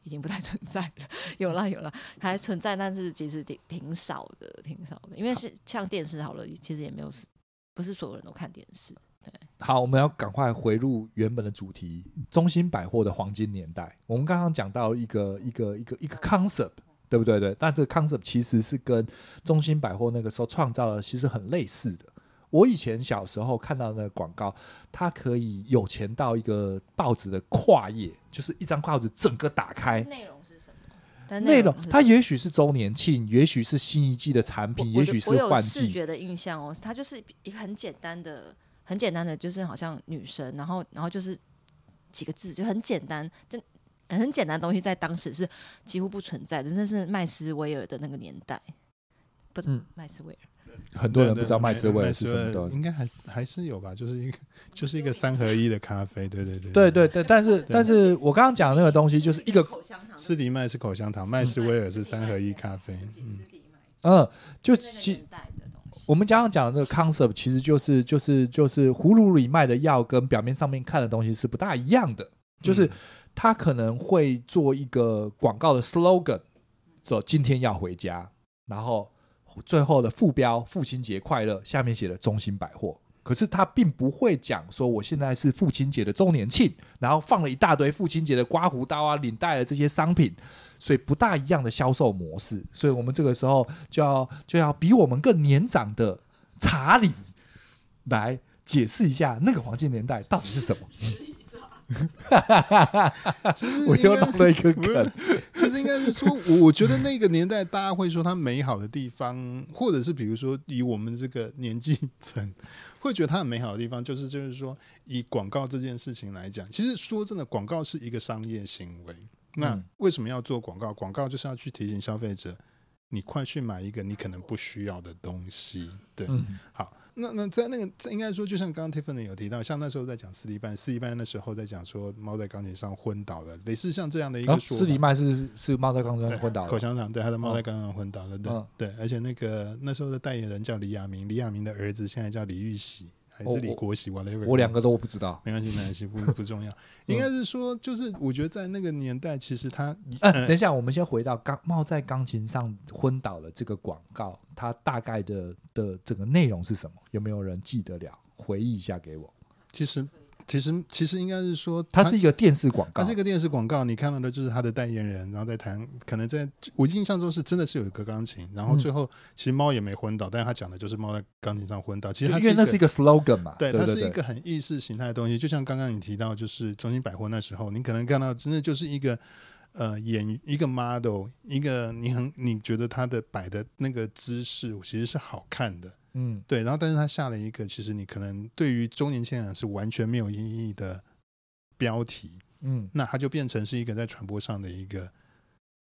已经不太存在了，有啦有啦，还存在，但是其实挺挺少的，挺少的，因为是像电视好了，其实也没有是不是所有人都看电视。好，我们要赶快回入原本的主题，中兴百货的黄金年代。我们刚刚讲到一个一个一个一个 concept，对不对？对，但这个 concept 其实是跟中兴百货那个时候创造的其实很类似的。我以前小时候看到那个广告，它可以有钱到一个报纸的跨页，就是一张报纸整个打开，内容是什么？内容它也许是周年庆，也许是新一季的产品，也许是换季。视觉的印象哦，它就是一个很简单的。很简单的，就是好像女神，然后然后就是几个字，就很简单，就很简单的东西，在当时是几乎不存在的。那是麦斯威尔的那个年代，不，嗯，麦斯威尔，很多人不知道麦斯威尔是什么东西，应该还还是有吧？就是一个就是一个三合一的咖啡，对对对，对对对。但是但是我刚刚讲的那个东西，就是一个斯迪麦是口香糖，麦斯威尔是三合一咖啡，嗯嗯，就其。我们刚刚讲的这个 concept 其实就是就是就是葫芦里卖的药跟表面上面看的东西是不大一样的，就是他可能会做一个广告的 slogan，说今天要回家，然后最后的副标父亲节快乐，下面写的中心百货。可是他并不会讲说我现在是父亲节的周年庆，然后放了一大堆父亲节的刮胡刀啊、领带的这些商品，所以不大一样的销售模式。所以我们这个时候就要就要比我们更年长的查理来解释一下那个黄金年代到底是什么。哈哈哈哈哈！我又弄了一个梗，其实应该是说，我觉得那个年代大家会说它美好的地方，或者是比如说以我们这个年纪层，会觉得它很美好的地方，就是就是说以广告这件事情来讲，其实说真的，广告是一个商业行为。那为什么要做广告？广告就是要去提醒消费者。你快去买一个你可能不需要的东西，对，嗯、好，那那在那个应该说，就像刚刚 Tiffany 有提到，像那时候在讲斯蒂曼，斯蒂曼那时候在讲说猫在钢琴上昏倒了，类似像这样的一个说法。斯蒂曼是是猫在钢琴上昏倒了，口香糖，对，他的猫在钢琴上昏倒了，对、哦、对，而且那个那时候的代言人叫李亚明，李亚明的儿子现在叫李玉玺。还是李国喜，whatever，我两个都我不知道，没关系，没关系，不不重要。<laughs> 应该是说，就是我觉得在那个年代，其实他……嗯，等一下，我们先回到钢冒在钢琴上昏倒了这个广告，它大概的的整个内容是什么？有没有人记得了？回忆一下给我。其实。其实其实应该是说，它是一个电视广告，它是一个电视广告。你看到的就是它的代言人，然后在弹，可能在我印象中是真的是有一个钢琴，然后最后其实猫也没昏倒，但是他讲的就是猫在钢琴上昏倒。其实它因为那是一个 slogan 嘛，对，它是一个很意识形态的东西。就像刚刚你提到，就是中心百货那时候，你可能看到真的就是一个呃演一个 model，一个你很你觉得他的摆的那个姿势其实是好看的。嗯，对，然后但是他下了一个，其实你可能对于中年轻人是完全没有意义的标题，嗯，那它就变成是一个在传播上的一个，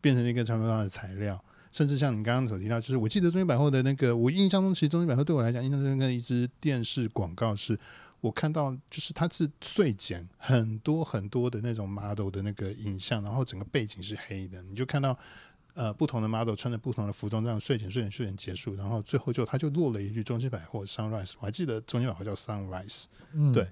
变成一个传播上的材料，甚至像你刚刚所提到，就是我记得中兴百货的那个，我印象中其实中兴百货对我来讲，印象中跟一支电视广告是，我看到就是它是碎剪很多很多的那种 model 的那个影像，然后整个背景是黑的，你就看到。呃，不同的 model 穿着不同的服装，这样睡前睡前睡前结束，然后最后就他就落了一句“中兴百货 Sunrise”，我还记得中兴百货叫 Sunrise，嗯，对，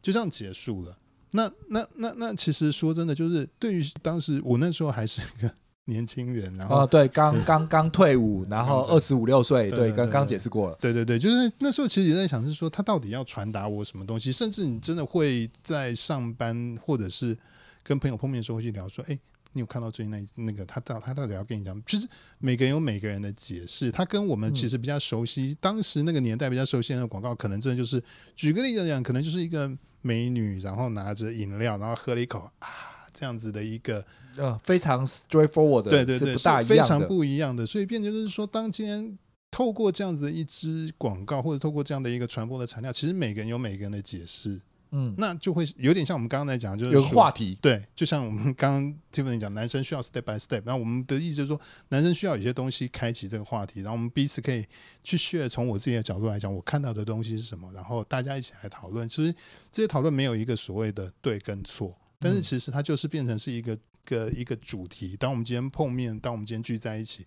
就这样结束了。那那那那，其实说真的，就是对于当时我那时候还是一个年轻人，然后、哦、对，刚刚刚退伍，然后二十五六岁，对，刚刚解释过了，对对对，就是那时候其实也在想，是说他到底要传达我什么东西，甚至你真的会在上班或者是跟朋友碰面的时候会去聊说，哎。你有看到最近那那个他到他到底要跟你讲，就是每个人有每个人的解释。他跟我们其实比较熟悉，嗯、当时那个年代比较熟悉的广告，可能真的就是举个例子来讲，可能就是一个美女，然后拿着饮料，然后喝了一口啊，这样子的一个呃非常 straightforward 的，对对对，是非常不一样的。所以变成就是说，当今天透过这样子的一支广告，或者透过这样的一个传播的材料，其实每个人有每个人的解释。嗯，那就会有点像我们刚刚在讲，就是有个话题，对，就像我们刚刚 Tiffany 讲，男生需要 step by step，那我们的意思就是说，男生需要有些东西开启这个话题，然后我们彼此可以去 share，从我自己的角度来讲，我看到的东西是什么，然后大家一起来讨论。其实这些讨论没有一个所谓的对跟错，但是其实它就是变成是一个个一个主题。当我们今天碰面，当我们今天聚在一起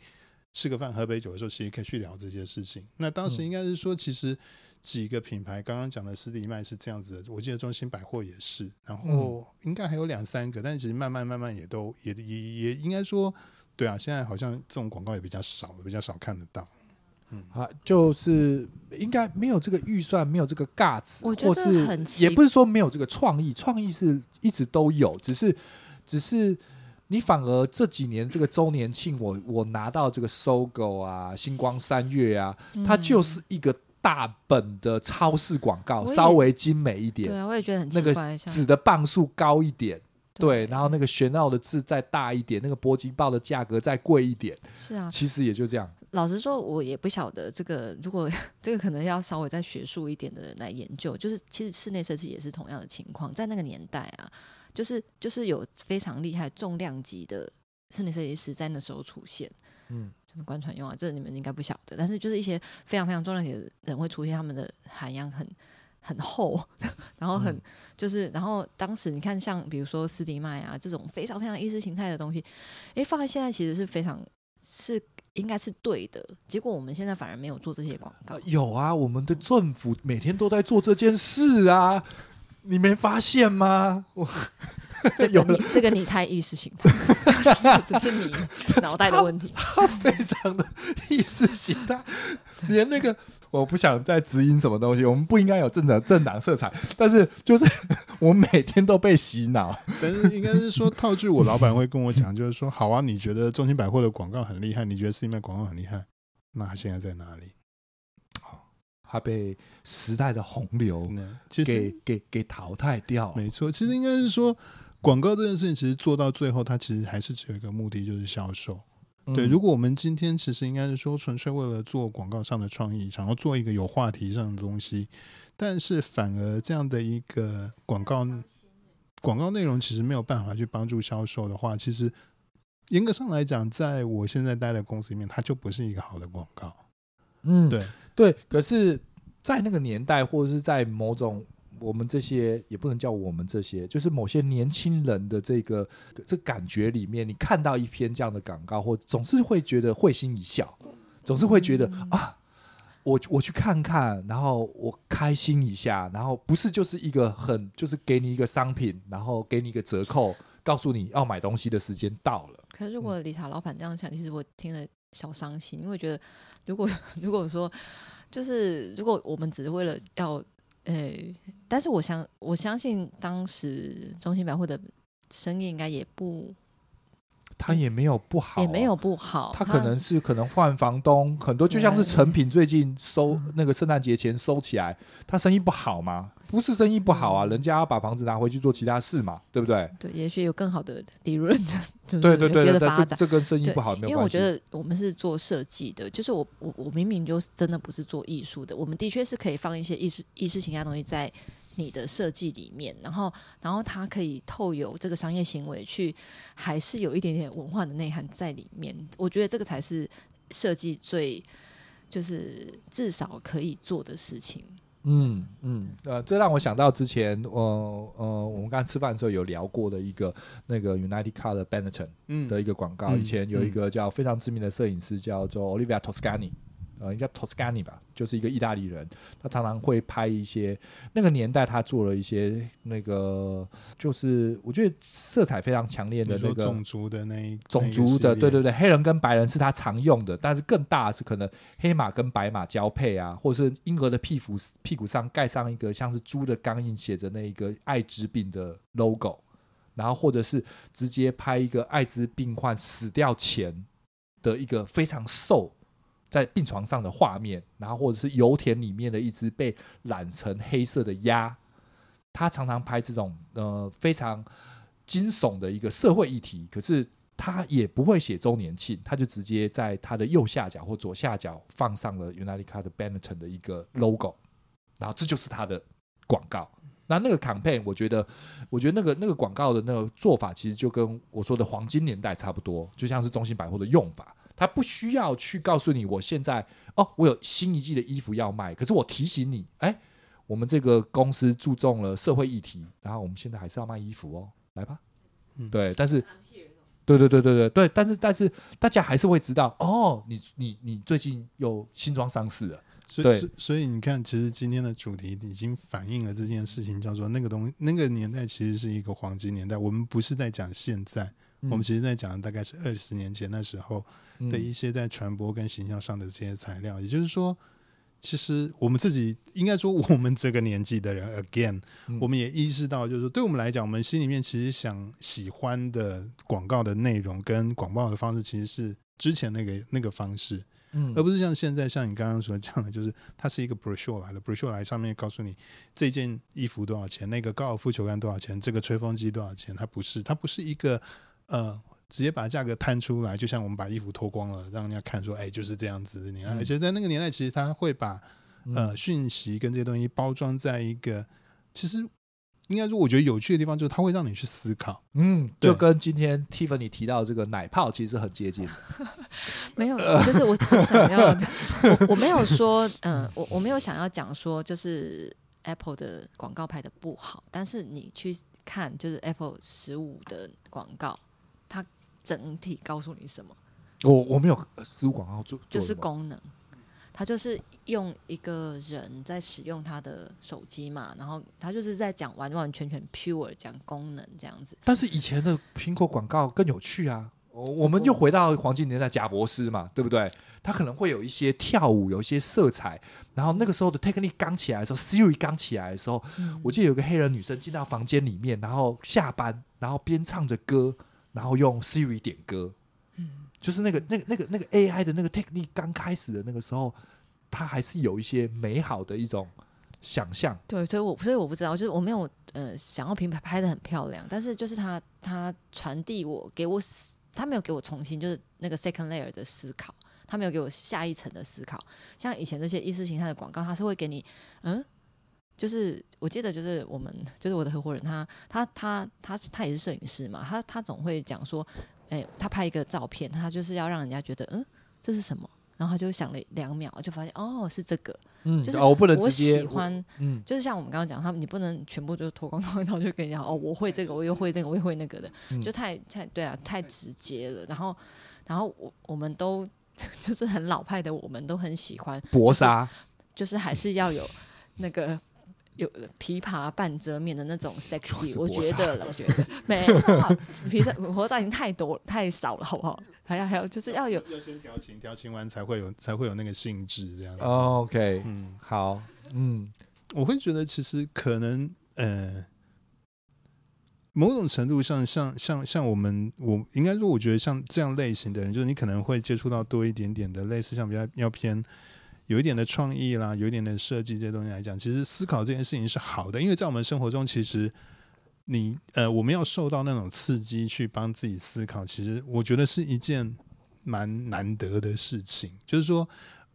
吃个饭、喝杯酒的时候，其实可以去聊这些事情。那当时应该是说，其实。几个品牌，刚刚讲的斯迪麦是这样子的，我记得中心百货也是，然后应该还有两三个，但其实慢慢慢慢也都也也也应该说，对啊，现在好像这种广告也比较少了，比较少看得到。嗯啊，就是应该没有这个预算，没有这个 guts，我觉得很或是也不是说没有这个创意，创意是一直都有，只是只是你反而这几年这个周年庆，我我拿到这个 SOGO 啊，星光三月啊，嗯、它就是一个大本的超市广告，稍微精美一点，对啊，我也觉得很那个纸的磅数高一点。对，然后那个玄奥的字再大一点，那个铂金报的价格再贵一点，是啊，其实也就这样。老实说，我也不晓得这个，如果 <laughs> 这个可能要稍微再学术一点的人来研究，就是其实室内设计也是同样的情况，在那个年代啊，就是就是有非常厉害重量级的室内设计师在那时候出现，嗯，什么观传用啊，这你们应该不晓得，但是就是一些非常非常重量级的人会出现，他们的涵养很。很厚，<laughs> 然后很、嗯、就是，然后当时你看，像比如说斯迪麦啊这种非常非常意识形态的东西，诶，放在现在其实是非常是应该是对的。结果我们现在反而没有做这些广告。有啊，我们的政府每天都在做这件事啊，你没发现吗？我。<laughs> 这有了，这个你太意识形态 <laughs> <laughs> 这是你脑袋的问题。他非常的意识形态，连那个我不想再指引什么东西，我们不应该有政党政党色彩，但是就是我每天都被洗脑。但是应该是说，套句我老板会跟我讲，就是说，好啊，你觉得中兴百货的广告很厉害，你觉得 C 面广告很厉害，那他现在在哪里？他被时代的洪流给给给，给淘汰掉。没错，其实应该是说。广告这件事情，其实做到最后，它其实还是只有一个目的，就是销售。嗯、对，如果我们今天其实应该是说，纯粹为了做广告上的创意，想要做一个有话题上的东西，但是反而这样的一个广告广告内容，其实没有办法去帮助销售的话，其实严格上来讲，在我现在待的公司里面，它就不是一个好的广告。嗯，对对。可是，在那个年代，或者是在某种。我们这些也不能叫我们这些，就是某些年轻人的这个这感觉里面，你看到一篇这样的广告，或总是会觉得会心一笑，总是会觉得啊，我我去看看，然后我开心一下，然后不是就是一个很就是给你一个商品，然后给你一个折扣，告诉你要买东西的时间到了。可是如果理查老板这样想，其实我听了小伤心，因为觉得如果如果说就是如果我们只是为了要。诶、但是我相我相信当时中兴百货的生意应该也不。他也没有不好，啊，也没有不好。他可能是可能换房东，很多就像是成品最近收那个圣诞节前收起来，他生意不好吗？不是生意不好啊，人家要把房子拿回去做其他事嘛，对不对？对，也许有更好的利润，<laughs> 就是，对对对对，别的发展，这，这跟生意不好没有关系。因为我觉得我们是做设计的，就是我我我明明就真的不是做艺术的，我们的确是可以放一些意识意识形态东西在。你的设计里面，然后，然后它可以透有这个商业行为去，还是有一点点文化的内涵在里面。我觉得这个才是设计最，就是至少可以做的事情。嗯嗯，呃，这让我想到之前，呃呃，我们刚才吃饭的时候有聊过的一个那个 United Car 的 Benetton 的一个广告。嗯、以前有一个叫非常知名的摄影师叫做 Olivia Toscani。呃，应该 Toscani 吧，就是一个意大利人，他常常会拍一些那个年代他做了一些那个，就是我觉得色彩非常强烈的那个种族的那一种族的，对对对，黑人跟白人是他常用的，但是更大的是可能黑马跟白马交配啊，或者是婴儿的屁股屁股上盖上一个像是猪的钢印，写着那一个艾滋病的 logo，然后或者是直接拍一个艾滋病患死掉前的一个非常瘦。在病床上的画面，然后或者是油田里面的一只被染成黑色的鸭，他常常拍这种呃非常惊悚的一个社会议题，可是他也不会写周年庆，他就直接在他的右下角或左下角放上了 United Color Benetton 的一个 logo，然后这就是他的广告。那那个 campaign，我觉得，我觉得那个那个广告的那个做法，其实就跟我说的黄金年代差不多，就像是中兴百货的用法。他不需要去告诉你，我现在哦，我有新一季的衣服要卖。可是我提醒你，哎，我们这个公司注重了社会议题，然后我们现在还是要卖衣服哦，来吧。嗯、对，但是，对对对对对对，但是但是大家还是会知道，哦，你你你最近有新装上市了。所以所以你看，其实今天的主题已经反映了这件事情，叫做那个东西，那个年代其实是一个黄金年代。我们不是在讲现在。我们其实在讲的大概是二十年前那时候的一些在传播跟形象上的这些材料，也就是说。其实我们自己应该说，我们这个年纪的人，again，我们也意识到，就是说，对我们来讲，我们心里面其实想喜欢的广告的内容跟广告的方式，其实是之前那个那个方式，嗯，而不是像现在像你刚刚所讲的，就是它是一个 brochure 来的，brochure 来上面告诉你这件衣服多少钱，那个高尔夫球杆多少钱，这个吹风机多少钱，它不是，它不是一个呃。直接把价格摊出来，就像我们把衣服脱光了，让人家看说，哎，就是这样子的。你看，而且在那个年代，其实他会把呃讯息跟这些东西包装在一个，其实应该说，我觉得有趣的地方就是它会让你去思考。嗯，就跟今天 Tiffany 提到这个奶泡，其实很接近。<laughs> 没有，就是我想要，我我没有说，嗯、呃，我我没有想要讲说，就是 Apple 的广告拍的不好，但是你去看，就是 Apple 十五的广告，它。整体告诉你什么？我我没有十五广告做，就是功能，它就是用一个人在使用他的手机嘛，然后他就是在讲完完全全 pure 讲功能这样子。但是以前的苹果广告更有趣啊！我我们又回到黄金年代，贾博士嘛，对不对？他可能会有一些跳舞，有一些色彩。然后那个时候的 Technic 刚起来的时候，Siri 刚起来的时候，嗯、我记得有个黑人女生进到房间里面，然后下班，然后边唱着歌。然后用 Siri 点歌，嗯，就是那个、那个、那个、那个 AI 的那个 technique 刚开始的那个时候，它还是有一些美好的一种想象。对，所以我所以我不知道，就是我没有呃想要品牌拍的很漂亮，但是就是它它传递我给我，它没有给我重新就是那个 second layer 的思考，它没有给我下一层的思考。像以前这些意识形态的广告，它是会给你嗯。就是我记得，就是我们，<laughs> 就是我的合伙人，他他他他他也是摄影师嘛，他他总会讲说，哎、欸，他拍一个照片，他就是要让人家觉得，嗯，这是什么？然后他就想了两秒，就发现，哦，是这个，嗯，就是我不能直接，我喜欢，嗯，就是像我们刚刚讲，他们你不能全部就脱光光，然后就跟人家，哦，<laughs> 我会这个，我又会这个，我又会那个的，就太太对啊，太直接了。然后，然后我我们都 <laughs> 就是很老派的，我们都很喜欢薄纱，就是还是要有那个。有琵琶半遮面的那种 sexy，我觉得了，我觉得没有琵琶薄纱已经太多太少了，好不好？还要还有就是要有，要先调情，调情完才会有才会有那个性质这样子。Oh, OK，嗯，好，嗯，我会觉得其实可能呃，某种程度上像像像我们我应该说，我觉得像这样类型的人，就是你可能会接触到多一点点的类似像比较要偏。有一点的创意啦，有一点的设计这些东西来讲，其实思考这件事情是好的，因为在我们生活中，其实你呃，我们要受到那种刺激去帮自己思考，其实我觉得是一件蛮难得的事情。就是说，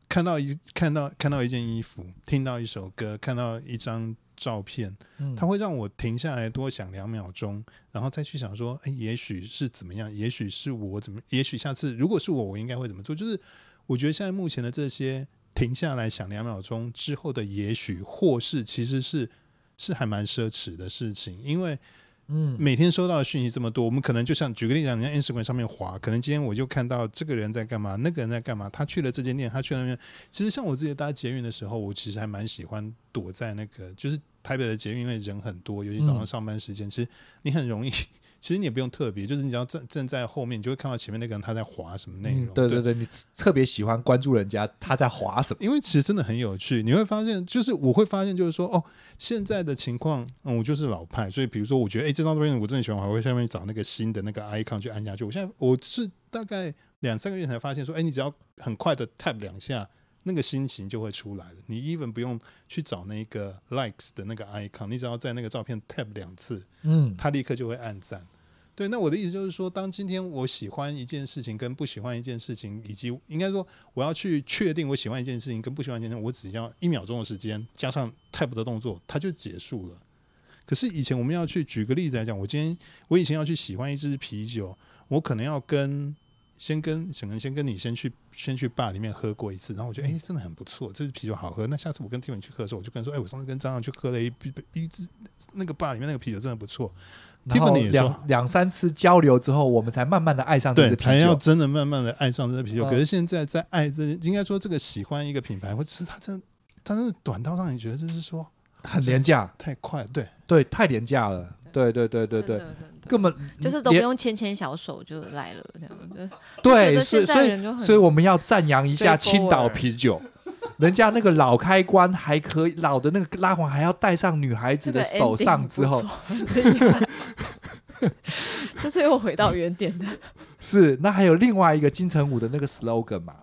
看到一看到看到一件衣服，听到一首歌，看到一张照片，它会让我停下来多想两秒钟，然后再去想说，哎，也许是怎么样，也许是我怎么，也许下次如果是我，我应该会怎么做？就是我觉得现在目前的这些。停下来想两秒钟之后的也许或是其实是是还蛮奢侈的事情，因为嗯，每天收到的讯息这么多，我们可能就像举个例子讲，你在 Instagram 上面滑，可能今天我就看到这个人在干嘛，那个人在干嘛，他去了这间店，他去了那边。其实像我自己搭捷运的时候，我其实还蛮喜欢躲在那个，就是台北的捷运，因为人很多，尤其早上上班时间，其实你很容易。其实你也不用特别，就是你只要站站在后面，你就会看到前面那个人他在滑什么内容。嗯、对对对，对你特别喜欢关注人家他在滑什么，因为其实真的很有趣。你会发现，就是我会发现，就是说，哦，现在的情况，嗯，我就是老派，所以比如说，我觉得，哎，这张照片我真的喜欢，我会下面找那个新的那个 icon 去按下去。我现在我是大概两三个月才发现，说，哎，你只要很快的 tap 两下。那个心情就会出来了。你 even 不用去找那个 likes 的那个 icon，你只要在那个照片 tap 两次，嗯，他立刻就会按赞。对，那我的意思就是说，当今天我喜欢一件事情跟不喜欢一件事情，以及应该说我要去确定我喜欢一件事情跟不喜欢一件事情，我只要一秒钟的时间加上 tap 的动作，它就结束了。可是以前我们要去举个例子来讲，我今天我以前要去喜欢一支啤酒，我可能要跟。先跟可能先跟你先去先去 bar 里面喝过一次，然后我觉得哎、欸、真的很不错，这支啤酒好喝。那下次我跟 Tiffany 去喝的时候，我就跟他说哎、欸、我上次跟张扬去喝了一一支那个 bar 里面那个啤酒真的不错。Tiffany 两两三次交流之后，我们才慢慢的爱上这个啤酒，才要真的慢慢的爱上这支啤酒。可是现在在爱这应该说这个喜欢一个品牌，或者是它真的他真的短到让你觉得就是说很廉价，太快，对对，太廉价了。对对对对对，根本就是都不用牵牵小手就来了，这样就 <laughs> 对，所以所以所以我们要赞扬一下青岛啤酒。人家那个老开关还可以，老的那个拉环还要戴上女孩子的手上之后，就是又回到原点的。<laughs> 是，那还有另外一个金城武的那个 slogan 嘛？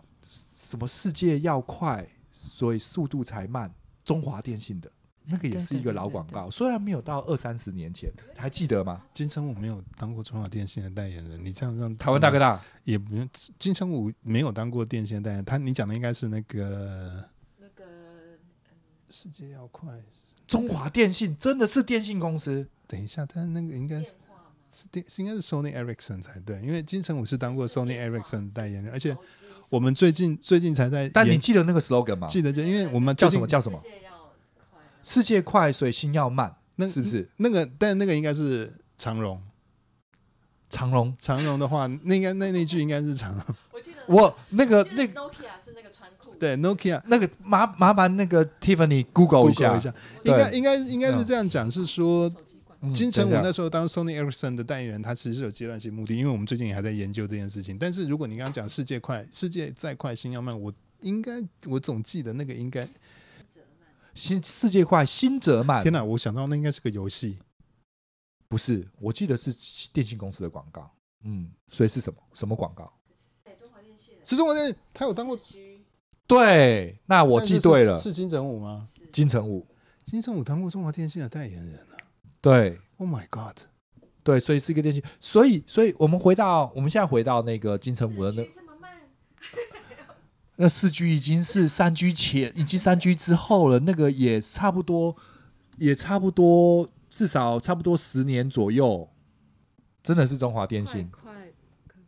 什么世界要快，所以速度才慢。中华电信的那个也是一个老广告，虽然没有到二三十年前，还记得吗？金城武没有当过中华电信的代言人，你这样让台湾大哥大也不用。金城武没有当过电信的代言人，他你讲的应该是那个那个世界要快，中华电信真的是电信公司。等一下，但那个应该是是电是应该是 Sony Ericsson 才对，因为金城武是当过 Sony Ericsson 代言人，而且我们最近最近才在。但你记得那个 slogan 吗？记得，就因为我们叫什么叫什么？世界快，所以心要慢，那是不是？那个，但那个应该是长荣。长荣，长荣的话，那应该那那句应该是长荣。我记得我那个那 Nokia 是那个穿裤。对，Nokia 那个麻麻烦那个 Tiffany Google 一下，应该应该应该是这样讲，是说金城武那时候当 Sony Ericsson 的代言人，他其实是有阶段性目的，因为我们最近也还在研究这件事情。但是如果你刚刚讲世界快，世界再快，心要慢，我应该我总记得那个应该。新世界快，新泽曼。天哪，我想到那应该是个游戏，不是？我记得是电信公司的广告。嗯，所以是什么？什么广告？中华电信。是中华电信，他有当过。对，那我记对了。是金城武吗？金城武，金城武当过中华电信的代言人啊。对。Oh my god！对，所以是一个电信。所以，所以我们回到，我们现在回到那个金城武的那。那四 G 已经是三 G 前，以及三 G 之后了。那个也差不多，也差不多，至少差不多十年左右。真的是中华电信。快，快，快，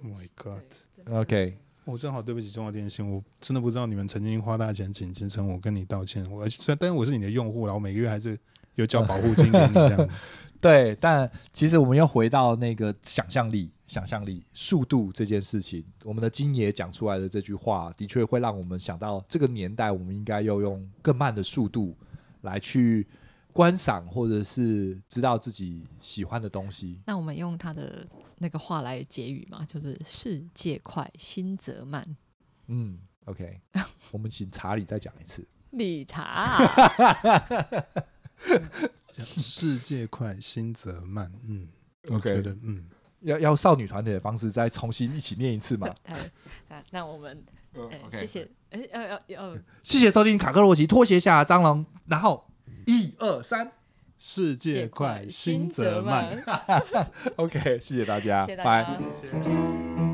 快，Oh my God！OK，对我正好对不起中华电信，我真的不知道你们曾经花大钱请金城，我跟你道歉。我虽然，但是我是你的用户，然后每个月还是有交保护金给你这样。<laughs> 对，但其实我们又回到那个想象力。想象力、速度这件事情，我们的金爷讲出来的这句话，的确会让我们想到这个年代，我们应该要用更慢的速度来去观赏，或者是知道自己喜欢的东西。那我们用他的那个话来结语嘛，就是“世界快，心则慢”。嗯，OK，<laughs> 我们请查理再讲一次。理查、啊，<laughs> 世界快，心则慢。嗯，OK 的，嗯。要要少女团体的方式再重新一起念一次嘛？<laughs> 那我们，谢谢，哎，要要要，谢谢收听卡克洛奇拖鞋下蟑螂，然后一二三，世界快，心则慢。<laughs> <laughs> OK，谢谢大家，拜。